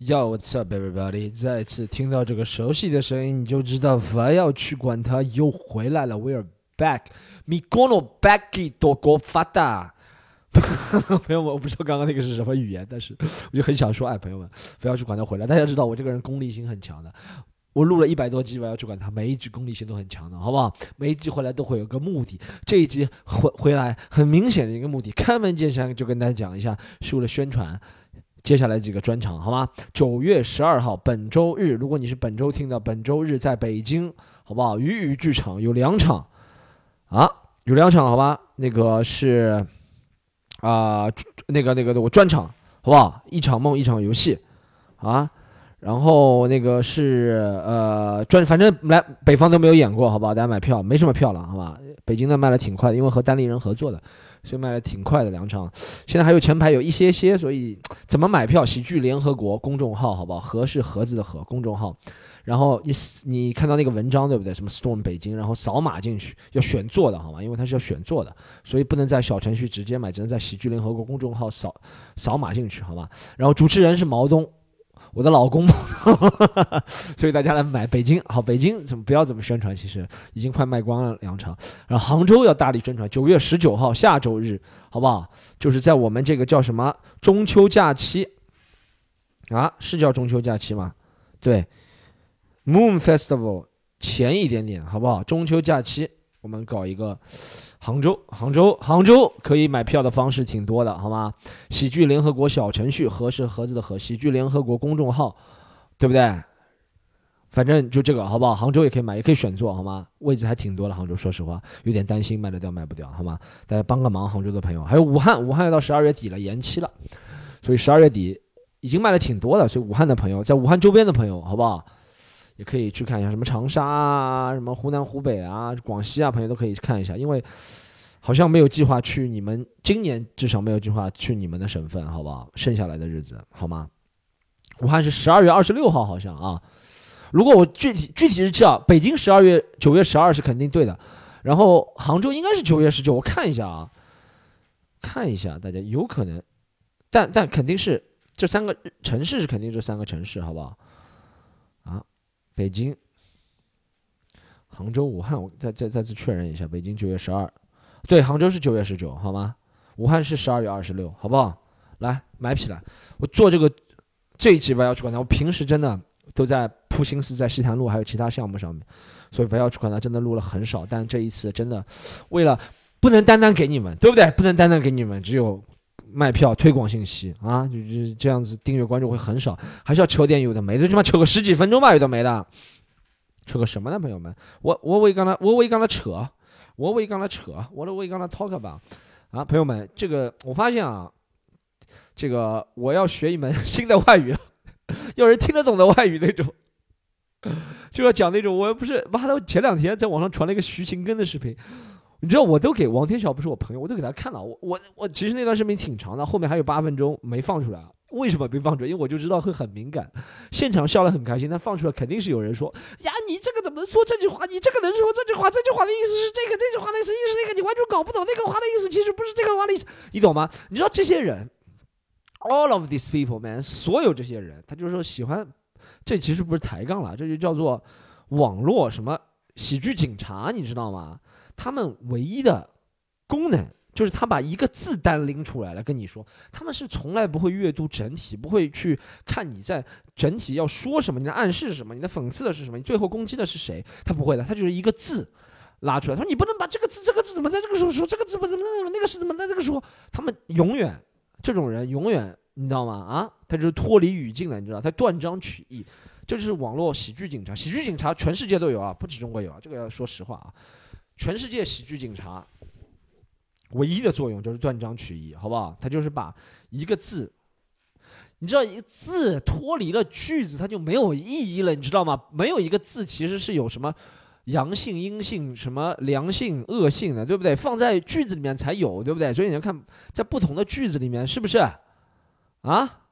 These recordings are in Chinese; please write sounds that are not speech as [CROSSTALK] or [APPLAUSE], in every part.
Yo, what's up, everybody？再次听到这个熟悉的声音，你就知道不要去管他，又回来了。We are back. Mi cono backi do go fata。[LAUGHS] 朋友们，我不知道刚刚那个是什么语言，但是我就很想说，哎，朋友们，不要去管他回来。大家知道我这个人功利心很强的，我录了一百多集，我要去管他，每一集功利性都很强的，好不好？每一集回来都会有个目的。这一集回回来很明显的一个目的，开门见山就跟大家讲一下，是为了宣传。接下来几个专场好吗？九月十二号，本周日，如果你是本周听的，本周日在北京，好不好？鱼鱼剧场有两场，啊，有两场，好吧？那个是啊，那个那个我专场，好不好？一场梦，一场游戏，啊，然后那个是呃专，反正来北方都没有演过，好不好？大家买票，没什么票了，好吧？北京的卖的挺快的，因为和单立人合作的。所以卖的挺快的两场，现在还有前排有一些些，所以怎么买票？喜剧联合国公众号，好不好？盒是盒子的盒公众号，然后你你看到那个文章对不对？什么 Storm 北京，然后扫码进去，要选座的好吗？因为它是要选座的，所以不能在小程序直接买，只能在喜剧联合国公众号扫扫码进去，好吗？然后主持人是毛东。我的老公，[LAUGHS] 所以大家来买北京好，北京怎么不要怎么宣传？其实已经快卖光了两场，然后杭州要大力宣传，九月十九号下周日，好不好？就是在我们这个叫什么中秋假期啊？是叫中秋假期吗？对，Moon Festival 前一点点，好不好？中秋假期我们搞一个。杭州，杭州，杭州可以买票的方式挺多的，好吗？喜剧联合国小程序，盒是盒子的盒，喜剧联合国公众号，对不对？反正就这个，好不好？杭州也可以买，也可以选座，好吗？位置还挺多的，杭州，说实话，有点担心卖得掉卖不掉，好吗？大家帮个忙，杭州的朋友，还有武汉，武汉要到十二月底了，延期了，所以十二月底已经卖的挺多的，所以武汉的朋友，在武汉周边的朋友，好不好？也可以去看一下，什么长沙啊，什么湖南、湖北啊、广西啊，朋友都可以去看一下。因为好像没有计划去你们今年至少没有计划去你们的省份，好不好？剩下来的日子好吗？武汉是十二月二十六号，好像啊。如果我具体具体日期啊，北京十二月九月十二是肯定对的，然后杭州应该是九月十九，我看一下啊，看一下大家有可能，但但肯定是这三个城市是肯定这三个城市，好不好？北京、杭州、武汉，我再再再次确认一下，北京九月十二，对，杭州是九月十九，好吗？武汉是十二月二十六，好不好？来买起来！我做这个这一期不要去管它，我平时真的都在铺心思在西坛路还有其他项目上面，所以不要去管它，真的录了很少，但这一次真的为了不能单单给你们，对不对？不能单单给你们，只有。卖票推广信息啊，就是这样子，订阅关注会很少，还是要扯点有的没的，最起码扯个十几分钟吧，有的没的，扯个什么呢，朋友们？我我为刚才我为刚才扯，我为刚才扯，我的为刚才 talk 吧，啊，朋友们，这个我发现啊，这个我要学一门新的外语了，有人听得懂的外语那种，就要讲那种，我不是妈的，前两天在网上传了一个徐勤根的视频。你知道我都给王天晓不是我朋友，我都给他看了。我我我其实那段视频挺长的，后面还有八分钟没放出来。为什么没放出来？因为我就知道会很敏感。现场笑得很开心，但放出来肯定是有人说：“呀，你这个怎么能说这句话？你这个能说这句话？这句话的意思是这个，这句话的意思是那个，你完全搞不懂那个话的意思，其实不是这个话的意思，你懂吗？你知道这些人，all of these people man，所有这些人，他就是说喜欢，这其实不是抬杠了，这就叫做网络什么喜剧警察，你知道吗？他们唯一的功能就是他把一个字单拎出来了跟你说，他们是从来不会阅读整体，不会去看你在整体要说什么，你的暗示是什么，你的讽刺的是什么，你最后攻击的是谁，他不会的，他就是一个字拉出来，他说你不能把这个字这个字怎么在这个时候说，这个字不怎么那个是怎么在这个时候，他们永远这种人永远你知道吗？啊，他就是脱离语境了，你知道，他断章取义，这就是网络喜剧警察，喜剧警察全世界都有啊，不止中国有啊，这个要说实话啊。全世界喜剧警察唯一的作用就是断章取义，好不好？他就是把一个字，你知道，一个字脱离了句子，它就没有意义了，你知道吗？没有一个字其实是有什么阳性、阴性、什么良性、恶性的，对不对？放在句子里面才有，对不对？所以你要看在不同的句子里面是不是啊？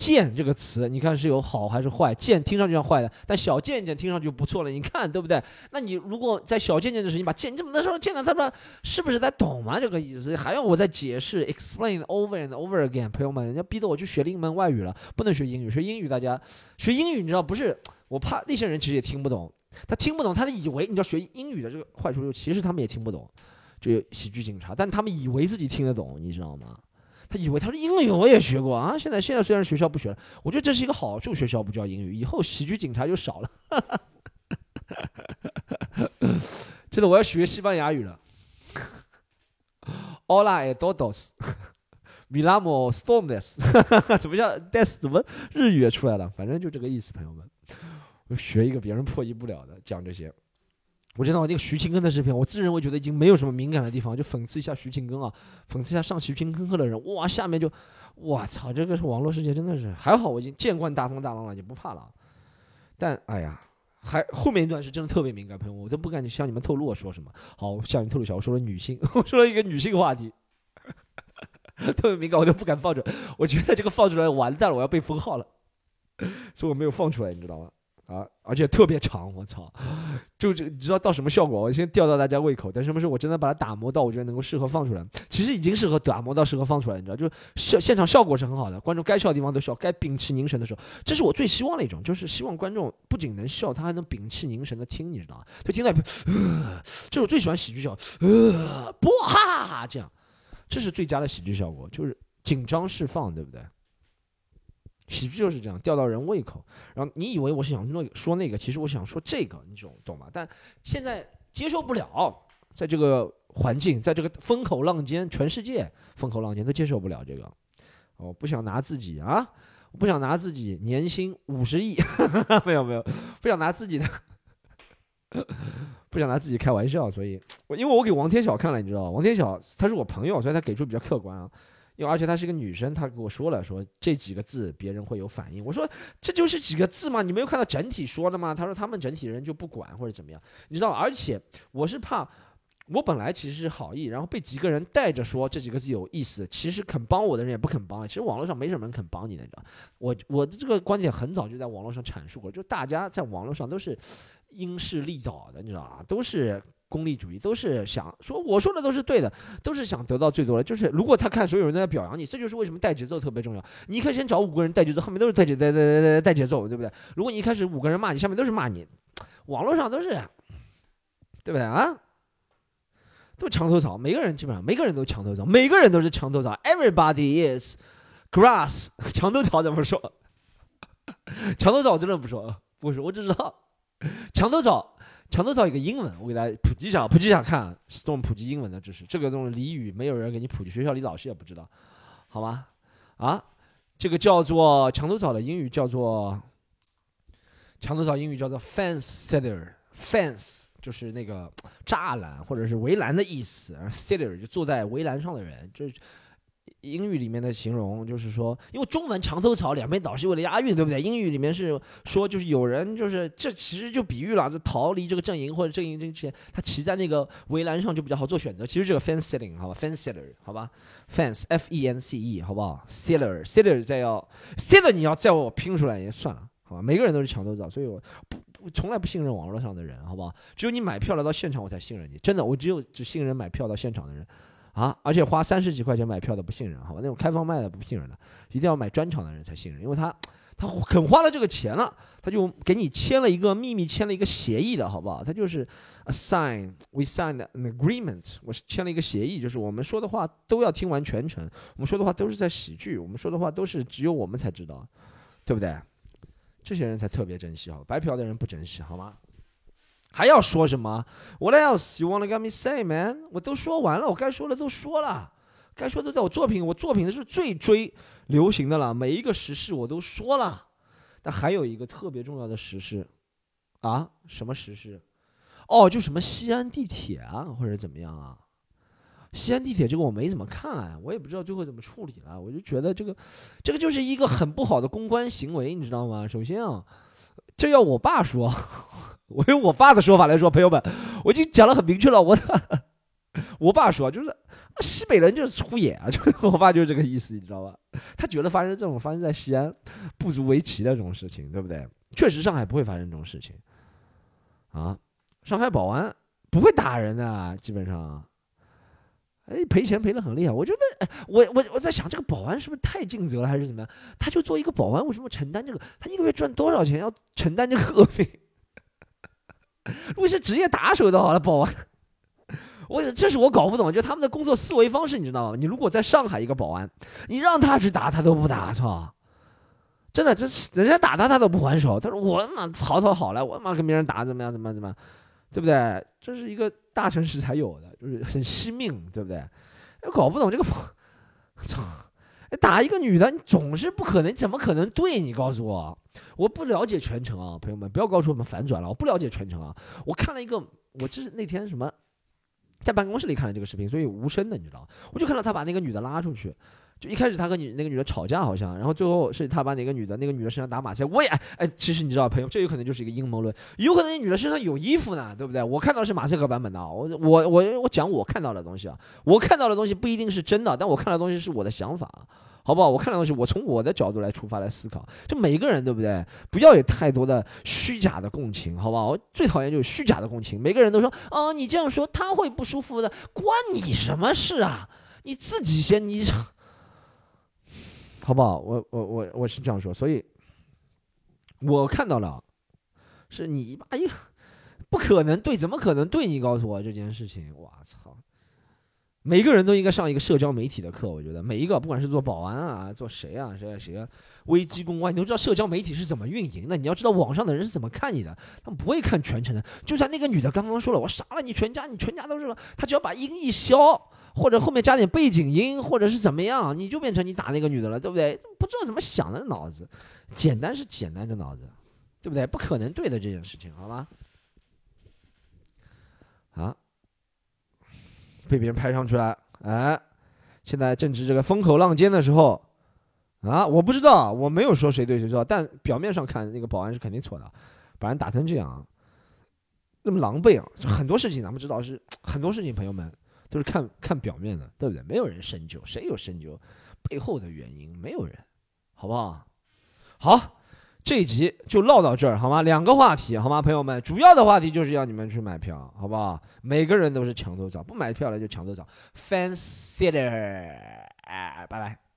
贱这个词，你看是有好还是坏？贱听上去像坏的，但小贱贱听上去就不错了。你看对不对？那你如果在小贱贱的时候，你把贱你怎么能说贱呢，他说是不是在懂吗？这个意思还要我再解释？Explain over and over again，朋友们，人家逼得我去学另一门外语了，不能学英语。学英语大家学英语，你知道不是？我怕那些人其实也听不懂，他听不懂，他以为你知道学英语的这个坏处就其实他们也听不懂，就喜剧警察，但他们以为自己听得懂，你知道吗？他以为他说英语我也学过啊，现在现在虽然学校不学了，我觉得这是一个好处，学校不教英语，以后喜剧警察就少了。[LAUGHS] 真的，我要学西班牙语了。Hola a todos，mi [LAUGHS] llamo Stormes，[LAUGHS] 怎么叫 des？怎么日语也出来了？反正就这个意思，朋友们，学一个别人破译不了的，讲这些。我知道那个徐庆庚的视频，我自认为觉得已经没有什么敏感的地方，就讽刺一下徐庆庚啊，讽刺一下上徐庆庚课的人，哇，下面就，我操，这个是网络世界真的是还好，我已经见惯大风大浪了，也不怕了。但哎呀，还后面一段是真的特别敏感，朋友，我都不敢向你们透露我说什么。好，向你透露一下，我说了女性，[LAUGHS] 我说了一个女性话题，[LAUGHS] 特别敏感，我都不敢放出来，我觉得这个放出来完蛋了，我要被封号了，[LAUGHS] 所以我没有放出来，你知道吗？啊，而且特别长，我操！就这，你知道到什么效果？我先吊到大家胃口，但什么时候我真的把它打磨到，我觉得能够适合放出来。其实已经适合打磨到适合放出来，你知道，就现现场效果是很好的，观众该笑的地方都笑，该屏气凝神的时候，这是我最希望的一种，就是希望观众不仅能笑，他还能屏气凝神的听，你知道吗？就听到，这是我最喜欢喜剧效，呃，不哈哈哈这样，这是最佳的喜剧效果，就是紧张释放，对不对？喜剧就是这样，吊到人胃口。然后你以为我是想弄说那个，其实我想说这个，你懂懂吗？但现在接受不了，在这个环境，在这个风口浪尖，全世界风口浪尖都接受不了这个。我不想拿自己啊，我不想拿自己年薪五十亿，[LAUGHS] 没有没有，不想拿自己的，不想拿自己开玩笑。所以，因为我给王天晓看了，你知道王天晓他是我朋友，所以他给出比较客观啊。因为而且她是个女生，她跟我说了，说这几个字别人会有反应。我说这就是几个字吗？你没有看到整体说的吗？她说他们整体人就不管或者怎么样，你知道？而且我是怕，我本来其实是好意，然后被几个人带着说这几个字有意思，其实肯帮我的人也不肯帮。其实网络上没什么人肯帮你的，你知道？我我的这个观点很早就在网络上阐述过，就大家在网络上都是 [SNIFFS] 因势利导的，你知道吧？都是。功利主义都是想说，我说的都是对的，都是想得到最多的。就是如果他看所有人都在表扬你，这就是为什么带节奏特别重要。你一开始先找五个人带节奏，后面都是带节带带带带带节奏，对不对？如果你一开始五个人骂你，下面都是骂你，网络上都是，对不对啊？都墙头草，每个人基本上每个人都墙头草，每个人都是墙头草。Everybody is grass，墙头草怎么说？墙头草我真的不说，不说，我只知道墙头草。墙头草一个英文，我给大家普及一下，普及一下看，Storm 普及英文的知识。这个这种俚语没有人给你普及，学校里老师也不知道，好吗？啊，这个叫做墙头草的英语叫做墙头草英语叫做 fence sitter，fence 就是那个栅栏或者是围栏的意思，sitter 就坐在围栏上的人，就是。英语里面的形容就是说，因为中文墙头草两边倒是为了押韵，对不对？英语里面是说，就是有人就是这其实就比喻了，这逃离这个阵营或者阵营之前，他骑在那个围栏上就比较好做选择。其实这个 fence sitting 好吧，fence sitter 好吧，fence f e n c e 好不好？sitter sitter 再要 sitter 你要再我拼出来也算了，好吧？每个人都是墙头草，所以我不不从来不信任网络上的人，好不好？只有你买票来到现场，我才信任你。真的，我只有只信任买票到现场的人。啊！而且花三十几块钱买票的不信任，好吧？那种开放卖的不信任的，一定要买专场的人才信任，因为他他肯花了这个钱了，他就给你签了一个秘密，签了一个协议的，好不好？他就是 a sign we signed an agreement，我是签了一个协议，就是我们说的话都要听完全程，我们说的话都是在喜剧，我们说的话都是只有我们才知道，对不对？这些人才特别珍惜，好，白嫖的人不珍惜，好吗？还要说什么？What else you wanna get me say, man？我都说完了，我该说的都说了，该说的在我作品，我作品的是最追流行的了，每一个时事我都说了。但还有一个特别重要的时事，啊，什么时事？哦，就什么西安地铁啊，或者怎么样啊？西安地铁这个我没怎么看，啊，我也不知道最后怎么处理了。我就觉得这个，这个就是一个很不好的公关行为，你知道吗？首先啊，这要我爸说。[LAUGHS] 我用我爸的说法来说，朋友们，我已经讲了很明确了。我 [LAUGHS] 我爸说就是西北人就是粗野啊，[LAUGHS] 就我爸就是这个意思，你知道吧？他觉得发生这种发生在西安不足为奇的这种事情，对不对？确实上海不会发生这种事情啊，上海保安不会打人的，基本上。哎，赔钱赔的很厉害。我觉得，哎，我我我在想，这个保安是不是太尽责了，还是怎么样？他就做一个保安，为什么承担这个？他一个月赚多少钱要承担这个恶名？[LAUGHS] 如果是职业打手的好了，保安，我这是我搞不懂，就他们的工作思维方式，你知道吗？你如果在上海一个保安，你让他去打他都不打，操！真的，这人家打他他都不还手。他说我他妈曹操好了，我他妈跟别人打怎么样怎么样怎么样，对不对？这是一个大城市才有的。就是很惜命，对不对？搞不懂这个，操！打一个女的，你总是不可能，怎么可能对你？告诉我，我不了解全程啊，朋友们，不要告诉我们反转了，我不了解全程啊。我看了一个，我就是那天什么，在办公室里看了这个视频，所以无声的，你知道我就看到他把那个女的拉出去。就一开始他和女那个女的吵架好像，然后最后是他把哪个女的那个女的身上打马赛。我也哎，其实你知道朋友，这有可能就是一个阴谋论，有可能那女的身上有衣服呢，对不对？我看到是马赛克版本的，我我我我讲我看到的东西啊，我看到的东西不一定是真的，但我看到的东西是我的想法，好不好？我看到的东西，我从我的角度来出发来思考，就每个人对不对？不要有太多的虚假的共情，好不好？我最讨厌就是虚假的共情，每个人都说哦，你这样说他会不舒服的，关你什么事啊？你自己先你。好不好？我我我我是这样说，所以，我看到了，是你哎呀，不可能对，怎么可能对你告诉我这件事情？我操！每个人都应该上一个社交媒体的课，我觉得每一个，不管是做保安啊，做谁啊，谁啊谁啊，危机公关，你都知道社交媒体是怎么运营的，你要知道网上的人是怎么看你的，他们不会看全程的。就算那个女的刚刚说了，我杀了你全家，你全家都是，他只要把音一消。或者后面加点背景音，或者是怎么样，你就变成你打那个女的了，对不对？不知道怎么想的脑子，简单是简单，这脑子，对不对？不可能对的这件事情，好吗？被别人拍上去了，哎，现在正值这个风口浪尖的时候，啊，我不知道，我没有说谁对谁错，但表面上看那个保安是肯定错的，把人打成这样，那么狼狈啊，很多事情咱们知道是很多事情，朋友们。都是看看表面的，对不对？没有人深究，谁有深究背后的原因？没有人，好不好？好，这一集就唠到这儿，好吗？两个话题，好吗，朋友们？主要的话题就是要你们去买票，好不好？每个人都是抢头早，不买票了就抢头早。Fan Sitter，拜拜。